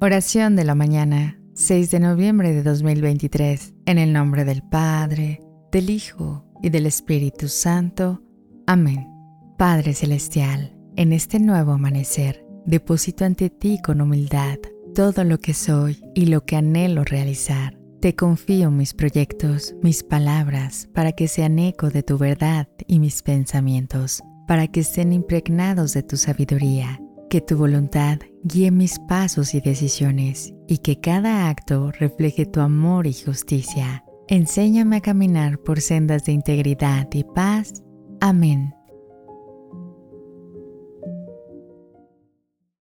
Oración de la mañana, 6 de noviembre de 2023, en el nombre del Padre, del Hijo y del Espíritu Santo. Amén. Padre Celestial, en este nuevo amanecer, deposito ante ti con humildad todo lo que soy y lo que anhelo realizar. Te confío mis proyectos, mis palabras, para que sean eco de tu verdad y mis pensamientos, para que estén impregnados de tu sabiduría que tu voluntad guíe mis pasos y decisiones y que cada acto refleje tu amor y justicia. Enséñame a caminar por sendas de integridad y paz. Amén.